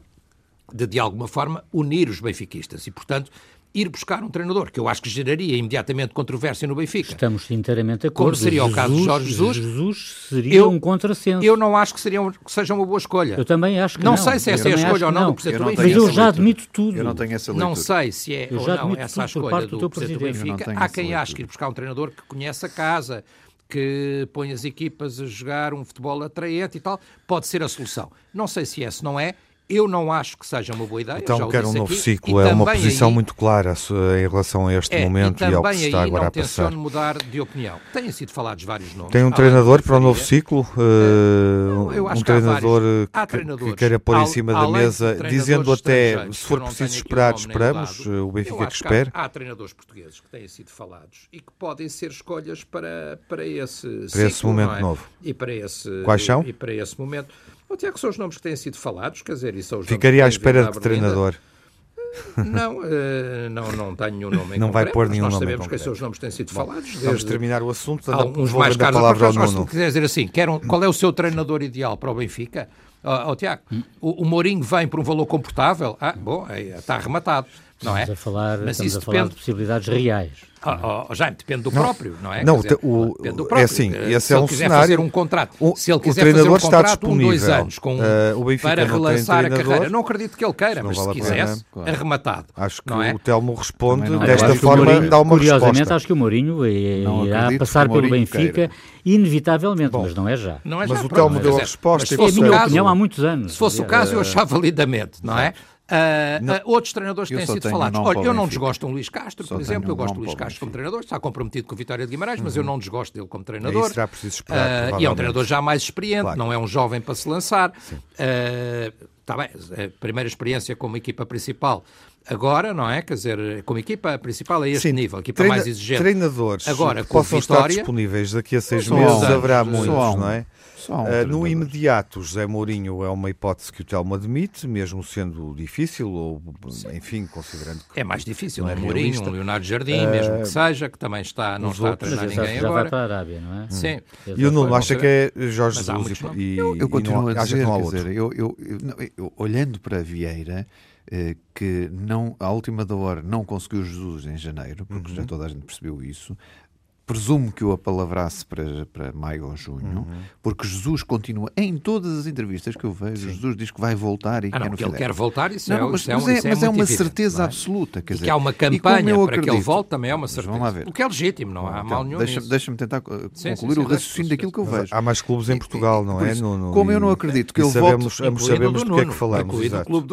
de, de alguma forma, unir os benfiquistas. E, portanto, ir buscar um treinador, que eu acho que geraria imediatamente controvérsia no Benfica. Estamos inteiramente a acordo. Como seria Jesus, o caso de Jorge Jesus. Jesus seria eu, um contrassenso. Eu não acho que, seria um, que seja uma boa escolha. Eu também acho que não. Não sei se essa é a escolha ou não, não. do Presidente do Benfica. Mas eu já admito tudo. Eu não tenho essa leitura. Não sei se é ou não essa a escolha do, do Presidente do Benfica. Há quem ache que ir buscar um treinador que conhece a casa, que põe as equipas a jogar um futebol atraente e tal, pode ser a solução. Não sei se esse não é, eu não acho que seja uma boa ideia. Então, quer um novo aqui, ciclo. É uma posição aí, muito clara em relação a este é, momento e, e, ao que se está agora a passar. não mudar de opinião. Têm sido falados vários nomes. Tem um treinador para o novo ciclo? Uh, não, um treinador que, que queira pôr em cima da mesa, dizendo até, se for preciso esperar, esperamos, lado, o Benfica que espere? Há, há, treinadores portugueses que têm sido falados e que podem ser escolhas para, para esse para ciclo, esse momento é? novo. E para esse, Quais são? E para esse momento. Até que são os nomes que têm sido falados, quer dizer, e são os Ficaria à espera de treinador. Não, uh, não, não tenho nenhum nome em Não vai pôr nenhum nós nome sabemos quais são os nomes que têm sido Bom, falados. Vamos terminar o assunto. Alguns mais caros. Palavra ao Nuno. Quer dizer assim, quer um, qual é o seu treinador ideal para o Benfica? Oh, oh Tiago, o, o Mourinho vem por um valor comportável? Ah, bom, está arrematado não é? Estamos a falar, Mas estamos a falar depende... de possibilidades reais. Oh, oh, Jaime, depende do não, próprio, não é? Não, dizer, o, depende do é próprio. É assim, esse se é um quiser cenário. fazer um contrato, o, se ele quiser fazer um contrato um, dois anos com, uh, para relançar a carreira, não acredito que ele queira, mas vale se quisesse, claro. arrematado. Acho que é? o Telmo responde não, desta forma, Mourinho, dá uma Curiosamente, resposta. acho que o Mourinho irá passar pelo Benfica, inevitavelmente, mas não é já. Mas o Telmo deu a resposta. É a minha opinião há muitos anos. Se fosse o caso, eu achava validamente, não é? Uh, uh, outros treinadores têm sido falados. Olha, eu não desgosto de um Luís Castro, só por exemplo. Eu gosto de Luís Castro como treinador. Está comprometido com a Vitória de Guimarães, uhum. mas eu uhum. não desgosto dele como treinador. Aí será preciso esperar, uh, e é um treinador já mais experiente, claro. não é um jovem para se lançar. Está bem, a primeira experiência como equipa principal agora, não é? Quer dizer, como equipa principal a este Sim, nível, equipa treina, mais exigente. Treinadores agora, com possam Vitória, estar disponíveis daqui a seis meses, haverá muitos, não é? Uh, no imediato, José Mourinho é uma hipótese que o Telmo admite, mesmo sendo difícil, ou enfim, considerando que. É mais difícil, é, é Mourinho, um Leonardo Jardim, uh, mesmo que seja, que também está, não está outros, a treinar ninguém já agora. vai para a Arábia, não é? Hum. Sim. E o Nuno acha que é Jorge Jesus e, eu, eu continuo a dizer, quer dizer, eu, eu, eu, olhando para Vieira, eh, que não, à última da hora não conseguiu Jesus em janeiro, porque uhum. já toda a gente percebeu isso, presumo que o apalavrasse para, para maio ou junho, uhum. porque Jesus continua em todas as entrevistas que eu vejo. Sim. Jesus diz que vai voltar e ah, não, que ele quer voltar, isso não, é, mas, isso é, mas, é, mas é, uma certeza é? absoluta. Quer e dizer, que há uma campanha para acredito, que ele volte também é uma certeza. Vamos lá ver. O que é legítimo, não há então, mal nenhum. Deixa-me deixa tentar uh, sim, concluir sim, o raciocínio daquilo que eu vejo. Há mais clubes em Portugal, não é? no, no, como eu não acredito que ele sabemos, volte. Sabemos do que é que falamos.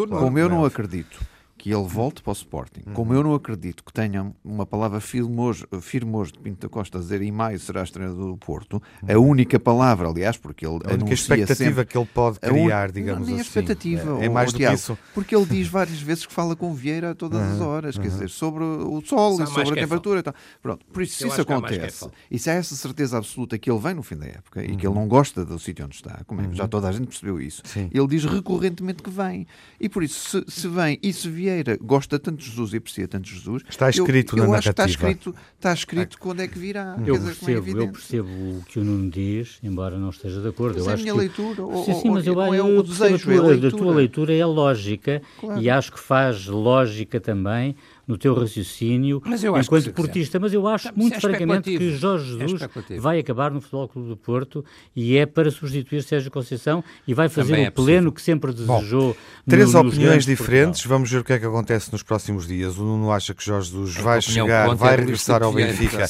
Como eu não acredito que ele volte para o Sporting. Uhum. Como eu não acredito que tenha uma palavra firme hoje, firme hoje de Pinto da Costa a dizer em maio serás treinador do Porto, uhum. a única palavra, aliás, porque ele a única expectativa sempre, que ele pode criar, digamos não, assim. expectativa. É, é mais do que isso. Porque ele diz várias vezes que fala com Vieira a todas as horas, quer dizer, sobre o sol e sobre a temperatura e tal. Pronto, por isso, se isso acontece, e se há essa certeza absoluta que ele vem no fim da época e que ele não gosta do sítio onde está, como é, já toda a gente percebeu isso, Sim. ele diz recorrentemente que vem. E por isso, se, se vem e se Vieira gosta tanto tanto Jesus e aprecia tanto Jesus. Está escrito eu, eu na acho narrativa. Que está escrito, está escrito quando é que virá. Eu, dizer, é percebo, é eu percebo o que o Nuno diz, embora não esteja de acordo. Mas eu é acho a minha que... leitura. Sim, sim, mas eu, é o desejo, a tua, é a, a tua leitura é lógica claro. e acho que faz lógica também no teu raciocínio enquanto portista, mas eu acho muito é francamente que Jorge é Jesus é vai acabar no Futebol Clube do Porto e é para substituir Sérgio Conceição e vai fazer o pleno que sempre desejou. Bom, três opiniões diferentes, vamos ver o que é que acontece nos próximos dias. O Nuno acha que Jorge Jesus vai chegar, vai regressar ao Benfica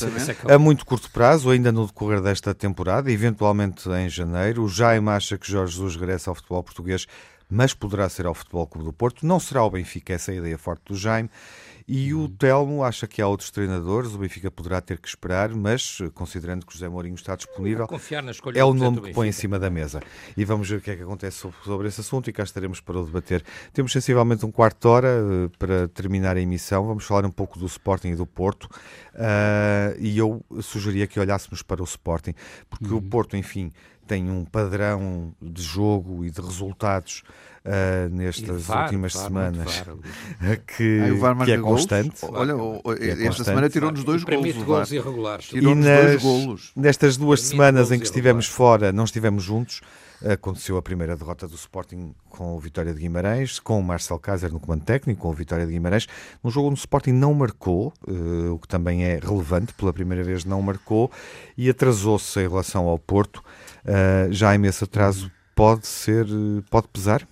a muito curto prazo, ainda no decorrer desta temporada, eventualmente em janeiro. O Jaime acha que Jorge Jesus regressa ao futebol português mas poderá ser ao Futebol Clube do Porto. Não será ao Benfica, essa é a ideia forte do Jaime. E o Telmo acha que há outros treinadores, o Benfica poderá ter que esperar, mas considerando que o José Mourinho está disponível, é o nome que põe em cima da mesa. E vamos ver o que é que acontece sobre, sobre esse assunto e cá estaremos para o debater. Temos sensivelmente um quarto de hora uh, para terminar a emissão. Vamos falar um pouco do Sporting e do Porto. Uh, e eu sugeria que olhássemos para o Sporting, porque uhum. o Porto, enfim, tem um padrão de jogo e de resultados uh, nestas VAR, últimas VAR, semanas que, que é constante. Olha, é esta constante. semana tirou-nos dois golos. gols irregulares. E nas, golos. nestas duas permite semanas em que estivemos fora, não estivemos juntos, aconteceu a primeira derrota do Sporting com o Vitória de Guimarães, com o Marcel Kaiser no comando técnico, com o Vitória de Guimarães, num jogo onde o Sporting não marcou, uh, o que também é relevante, pela primeira vez não marcou, e atrasou-se em relação ao Porto. Uh, já esse atraso pode ser, pode pesar?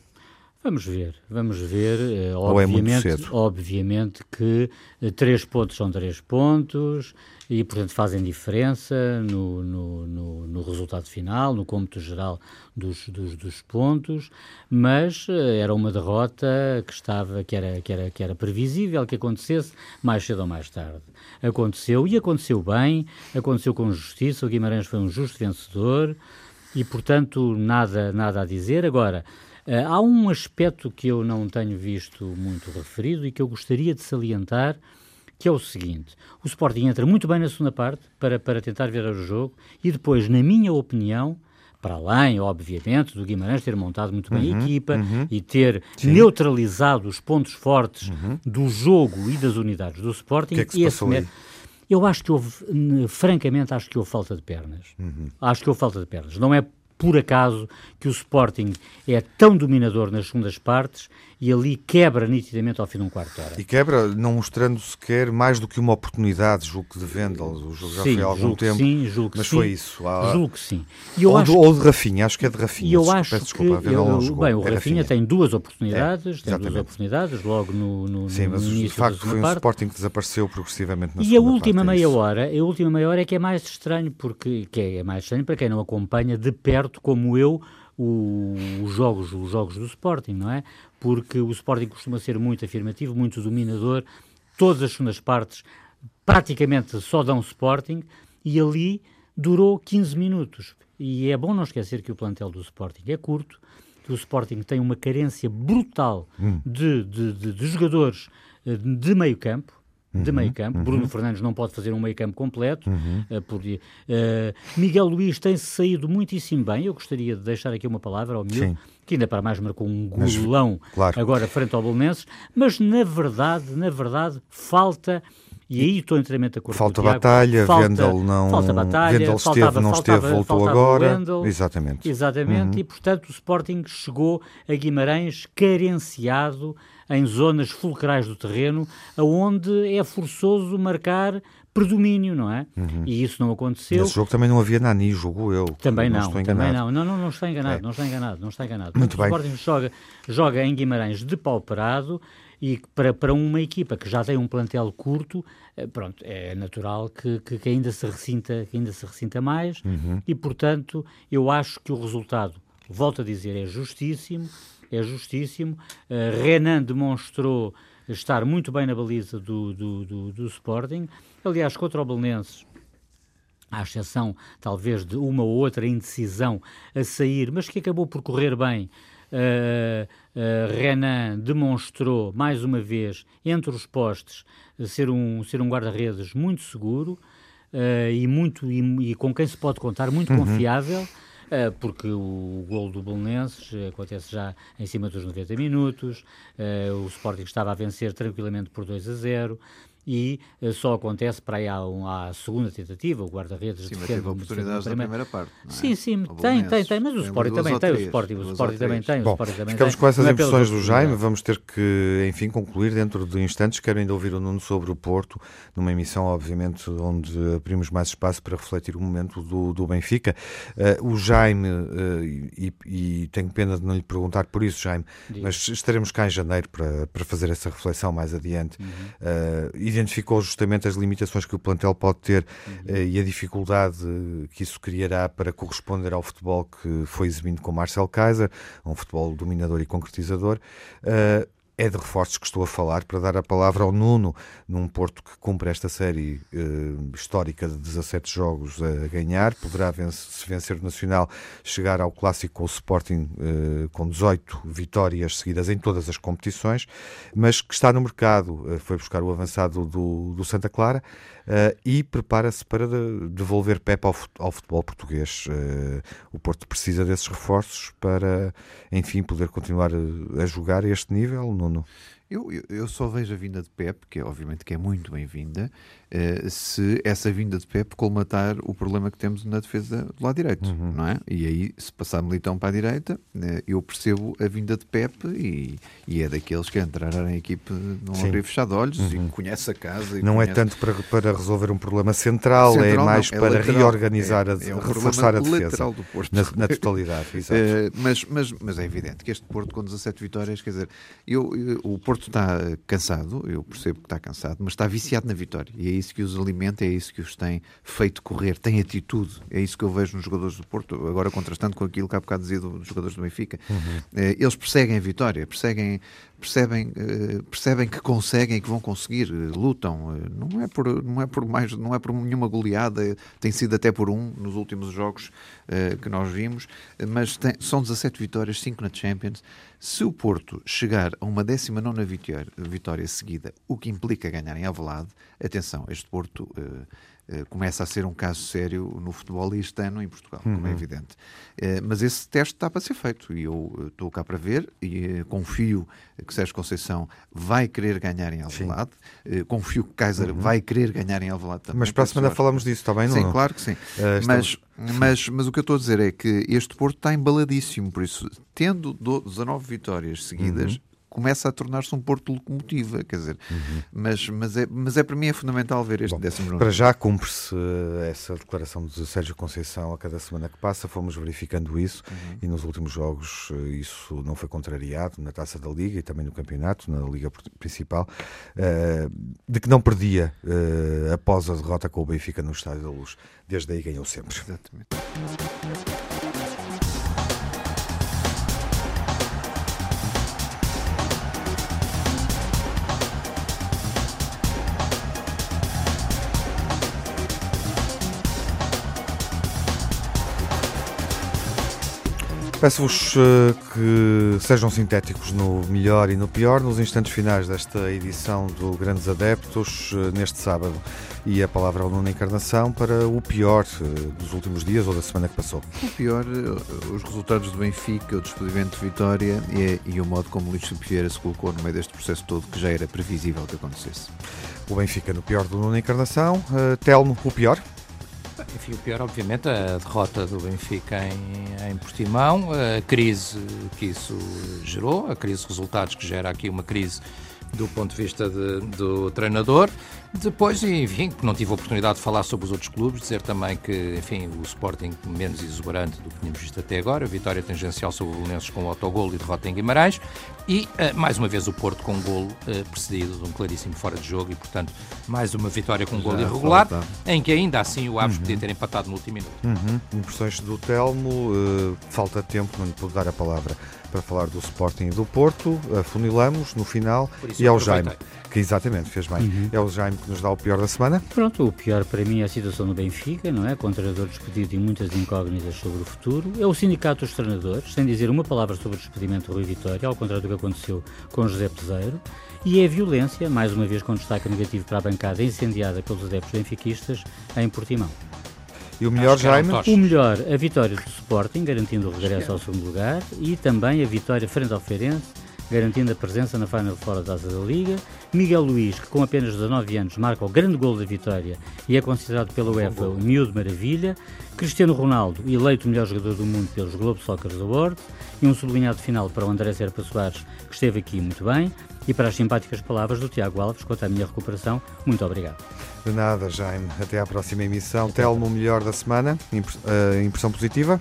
Vamos ver, vamos ver. Uh, obviamente, é obviamente que uh, três pontos são três pontos e, portanto, fazem diferença no, no, no, no resultado final, no cômputo geral dos, dos, dos pontos, mas uh, era uma derrota que estava, que era, que, era, que era previsível que acontecesse mais cedo ou mais tarde. Aconteceu e aconteceu bem, aconteceu com justiça. O Guimarães foi um justo vencedor e, portanto, nada, nada a dizer. Agora. Uh, há um aspecto que eu não tenho visto muito referido e que eu gostaria de salientar, que é o seguinte: o Sporting entra muito bem na segunda parte para, para tentar virar o jogo e depois, na minha opinião, para além, obviamente, do Guimarães ter montado muito bem uhum, a equipa uhum. e ter Sim. neutralizado os pontos fortes uhum. do jogo e das unidades do Sporting. Que é que se passou aí? Eu acho que houve, francamente, acho que houve falta de pernas. Uhum. Acho que houve falta de pernas. Não é por acaso que o Sporting é tão dominador nas segundas partes e ali quebra nitidamente ao fim de um quarto de hora. E quebra não mostrando sequer mais do que uma oportunidade, julgo que de Vendel, o jogo já sim, foi há algum tempo, sim, julgo mas sim, foi isso. Há... Julgo que sim. E ou, do, ou de Rafinha, acho que é de Rafinha. eu acho peço desculpa, que, eu, bem, o é Rafinha, Rafinha, tem duas oportunidades, é, tem duas oportunidades logo no, no Sim, mas no de facto foi um parte. Sporting que desapareceu progressivamente na E a última parte, meia é hora, a última meia hora é que é mais estranho, porque que é mais estranho para quem não acompanha de perto como eu o, os, jogos, os jogos do Sporting, não é? Porque o Sporting costuma ser muito afirmativo, muito dominador, todas as segundas partes praticamente só dão Sporting e ali durou 15 minutos. E é bom não esquecer que o plantel do Sporting é curto, que o Sporting tem uma carência brutal hum. de, de, de, de jogadores eh, de meio campo, de uhum, meio campo. Uhum. Bruno Fernandes não pode fazer um meio campo completo. Uhum. Uh, por, uh, Miguel Luís tem-se saído muitíssimo bem. Eu gostaria de deixar aqui uma palavra ao Mil, que ainda para mais marcou um golão claro. agora frente ao Bolonenses, mas na verdade, na verdade, falta. E aí estou inteiramente de acordo falta com o batalha, falta, Vendel não, falta batalha, Vendel faltava, esteve, não faltava, esteve, voltou faltava agora. Exatamente. Exatamente, uhum. e portanto o Sporting chegou a Guimarães carenciado em zonas fulcrais do terreno, aonde é forçoso marcar predomínio, não é? Uhum. E isso não aconteceu. Nesse jogo também não havia Nani, jogo eu. Também não, não também não. Não, não, não está enganado, é. não está enganado, não está enganado. Muito bem. O Sporting joga, joga em Guimarães de pauperado e para, para uma equipa que já tem um plantel curto, eh, pronto, é natural que, que, que ainda se ressinta, que ainda se ressinta mais uhum. e, portanto, eu acho que o resultado, volto a dizer, é justíssimo, é justíssimo. Uh, Renan demonstrou estar muito bem na baliza do, do, do, do Sporting. Aliás, contra o Belenenses, à exceção talvez de uma ou outra indecisão a sair, mas que acabou por correr bem. Uh, uh, Renan demonstrou mais uma vez entre os postes ser um, ser um guarda-redes muito seguro e, muito, e, e, com quem se pode contar, muito uhum. confiável. Eh, porque o gol do Bolonenses acontece já em cima dos 90 minutos, eh, o Sporting estava a vencer tranquilamente por 2 a 0 e uh, só acontece para aí à, um, à segunda tentativa, o guarda-redes Sim, mas teve oportunidades na primeira parte. É? Sim, sim, tem, tem, tem, mas o Sporting também tem, o Sporting, o Sporting também tem. Bom, também ficamos tem. com essas é impressões do Jaime, vamos ter que, enfim, concluir dentro de instantes. Quero ainda ouvir o Nuno sobre o Porto, numa emissão, obviamente, onde abrimos mais espaço para refletir o momento do, do Benfica. Uh, o Jaime, uh, e, e, tenho pena de não lhe perguntar por isso, Jaime, Digo. mas estaremos cá em janeiro para, para fazer essa reflexão mais adiante. Uhum identificou justamente as limitações que o plantel pode ter uhum. E a dificuldade que isso criará para corresponder ao futebol que foi exibindo com Marcel Kaiser, um futebol dominador e concretizador. Uh, é de reforços que estou a falar para dar a palavra ao Nuno, num Porto que cumpre esta série uh, histórica de 17 jogos a ganhar. Poderá, vencer, se vencer o Nacional, chegar ao clássico com o Sporting uh, com 18 vitórias seguidas em todas as competições, mas que está no mercado. Uh, foi buscar o avançado do, do Santa Clara uh, e prepara-se para de, devolver Pep ao, ao futebol português. Uh, o Porto precisa desses reforços para, enfim, poder continuar a, a jogar a este nível, Nuno? Eu, eu, só vejo a vinda de Pep, que é, obviamente que é muito bem-vinda, uh, se essa vinda de Pep colmatar o problema que temos na defesa do lado direito, uhum. não é? E aí, se passar Militão para a direita, uh, eu percebo a vinda de Pep e, e é daqueles que entraram em equipe num abrir fechado olhos uhum. e conhece a casa. não é conhece... é tanto para, para resolver um problema central, é central é mais não, é para lateral, reorganizar, é, a, é um reforçar a defesa do Porto. Na, na totalidade. uh, mas, mas, mas é evidente que este Porto com 17 vitórias, quer dizer, eu, eu o Porto Porto está cansado, eu percebo que está cansado, mas está viciado na vitória. E é isso que os alimenta, é isso que os tem feito correr, tem atitude. É isso que eu vejo nos jogadores do Porto, agora contrastando com aquilo que há bocado dizia dos jogadores do Benfica. Uhum. Eles perseguem a vitória, perseguem percebem, uh, percebem que conseguem, que vão conseguir, uh, lutam. Uh, não é por não é por mais, não é por nenhuma goleada, tem sido até por um nos últimos jogos que nós vimos, mas tem, são 17 vitórias, 5 na Champions. Se o Porto chegar a uma 19 vitória, vitória seguida, o que implica ganhar em Avelade, atenção, este Porto eh, começa a ser um caso sério no futebol este ano em Portugal, uhum. como é uhum. evidente. Uh, mas esse teste está para ser feito e eu eh, estou cá para ver e uh, confio que Sérgio Conceição vai querer ganhar em Alvalade, confio que Kaiser uhum. vai querer ganhar em Alvalade também. Mas para a semana falamos disso, está bem? Sim, não? claro que sim. mas, mas, mas o que eu estou a dizer é que este Porto está embaladíssimo, por isso, tendo 19 vitórias seguidas, uhum começa a tornar-se um porto locomotiva, quer dizer, uhum. mas, mas, é, mas é para mim é fundamental ver este Bom, décimo Para já cumpre-se eh, essa declaração de Sérgio Conceição a cada semana que passa, fomos verificando isso uhum. e nos últimos jogos eh, isso não foi contrariado na Taça da Liga e também no campeonato, na Liga Principal, uh, de que não perdia uh, após a derrota com o Benfica no Estádio da Luz. Desde aí ganhou sempre. Exatamente. Peço-vos uh, que sejam sintéticos no melhor e no pior nos instantes finais desta edição do Grandes Adeptos, uh, neste sábado. E a palavra ao Nuno Encarnação para o pior uh, dos últimos dias ou da semana que passou. O pior, os resultados do Benfica, o despedimento de Vitória e, e o modo como Luís Vieira se colocou no meio deste processo todo que já era previsível que acontecesse. O Benfica no pior do Nuno Encarnação. Telmo, o pior? Enfim, o pior, obviamente, a derrota do Benfica em, em Portimão, a crise que isso gerou, a crise de resultados que gera aqui uma crise do ponto de vista de, do treinador. Depois, enfim, não tive a oportunidade de falar sobre os outros clubes, dizer também que, enfim, o Sporting menos exuberante do que tínhamos visto até agora, vitória tangencial sobre o Belenenses com o autogolo e derrota em Guimarães, e, uh, mais uma vez, o Porto com um golo uh, precedido de um claríssimo fora de jogo e, portanto, mais uma vitória com um golo irregular, falta. em que ainda assim o Aves uhum. podia ter empatado no último minuto. Uhum. Impressões do Telmo, uh, falta tempo, não lhe pude dar a palavra para falar do Sporting e do Porto, funilamos no final e ao Jaime, que exatamente fez bem. Uhum. É o Jaime que nos dá o pior da semana. Pronto, o pior para mim é a situação do Benfica, não é? Com o treinador despedido e muitas incógnitas sobre o futuro. É o sindicato dos treinadores, sem dizer uma palavra sobre o despedimento do Rui Vitória, ao contrário do que aconteceu com José Peseiro. E é a violência, mais uma vez com destaque negativo para a bancada incendiada pelos adeptos benfiquistas em Portimão. E o melhor, Jaime? O melhor, a vitória do Sporting, garantindo o regresso ao segundo lugar, e também a vitória frente ao Feirense, garantindo a presença na Final Fora da Taça da Liga. Miguel Luís, que com apenas 19 anos marca o grande gol da vitória e é considerado pela UEFA o miúdo maravilha. Cristiano Ronaldo, eleito o melhor jogador do mundo pelos Globo Soccer Awards. E um sublinhado final para o André Serpa Soares, que esteve aqui muito bem. E para as simpáticas palavras do Tiago Alves quanto à minha recuperação, muito obrigado. De nada, Jaime. Até à próxima emissão. Telmo, melhor da semana. Uh, impressão positiva?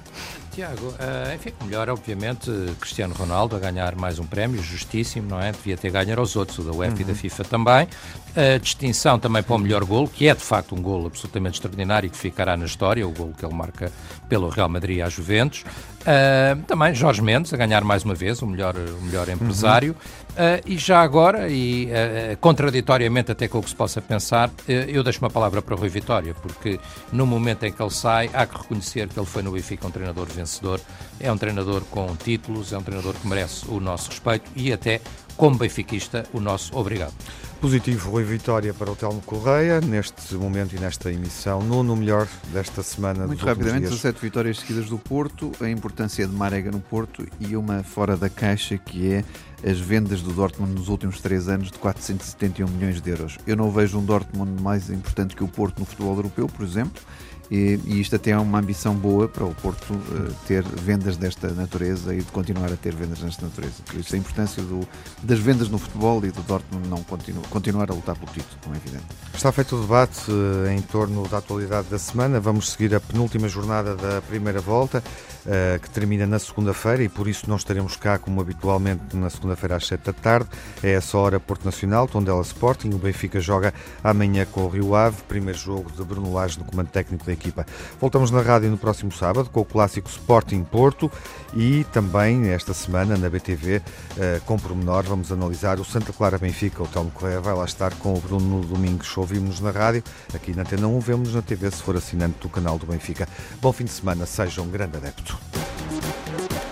Tiago, uh, enfim, melhor, obviamente, Cristiano Ronaldo a ganhar mais um prémio, justíssimo, não é? Devia ter ganho aos outros, o da UEFA uhum. e da uhum. FIFA também. A distinção também para o melhor gol, que é de facto um gol absolutamente extraordinário e que ficará na história, o gol que ele marca pelo Real Madrid à Juventus. Uh, também Jorge Mendes a ganhar mais uma vez o melhor, o melhor empresário. Uhum. Uh, e já agora, e uh, contraditoriamente até com o que se possa pensar, eu deixo uma palavra para o Rui Vitória, porque no momento em que ele sai, há que reconhecer que ele foi no Benfica um treinador vencedor, é um treinador com títulos, é um treinador que merece o nosso respeito e até, como benfiquista, o nosso obrigado. Positivo Rui Vitória para o Telmo Correia, neste momento e nesta emissão, no melhor desta semana. Muito rapidamente, 17 vitórias seguidas do Porto, a importância de Marega no Porto e uma fora da caixa que é as vendas do Dortmund nos últimos três anos de 471 milhões de euros. Eu não vejo um Dortmund mais importante que o Porto no futebol europeu, por exemplo, e, e isto até é uma ambição boa para o Porto uh, ter vendas desta natureza e de continuar a ter vendas desta natureza. Por isso a importância do, das vendas no futebol e do Dortmund não continu, continuar a lutar pelo título, como é evidente. Está feito o debate uh, em torno da atualidade da semana. Vamos seguir a penúltima jornada da primeira volta, que termina na segunda-feira e por isso não estaremos cá como habitualmente na segunda-feira às 7 da tarde. É essa hora Porto Nacional, Tondela Sporting. O Benfica joga amanhã com o Rio Ave, primeiro jogo de Bruno Lage no comando técnico da equipa. Voltamos na rádio no próximo sábado com o clássico Sporting Porto e também esta semana na BTV, eh, com pormenor, vamos analisar o Santa Clara Benfica. O Telmo Correia vai lá estar com o Bruno Domingos. Ouvimos-nos na rádio, aqui na Antena 1, vemos-nos na TV se for assinante do canal do Benfica. Bom fim de semana, seja um grande adepto. と。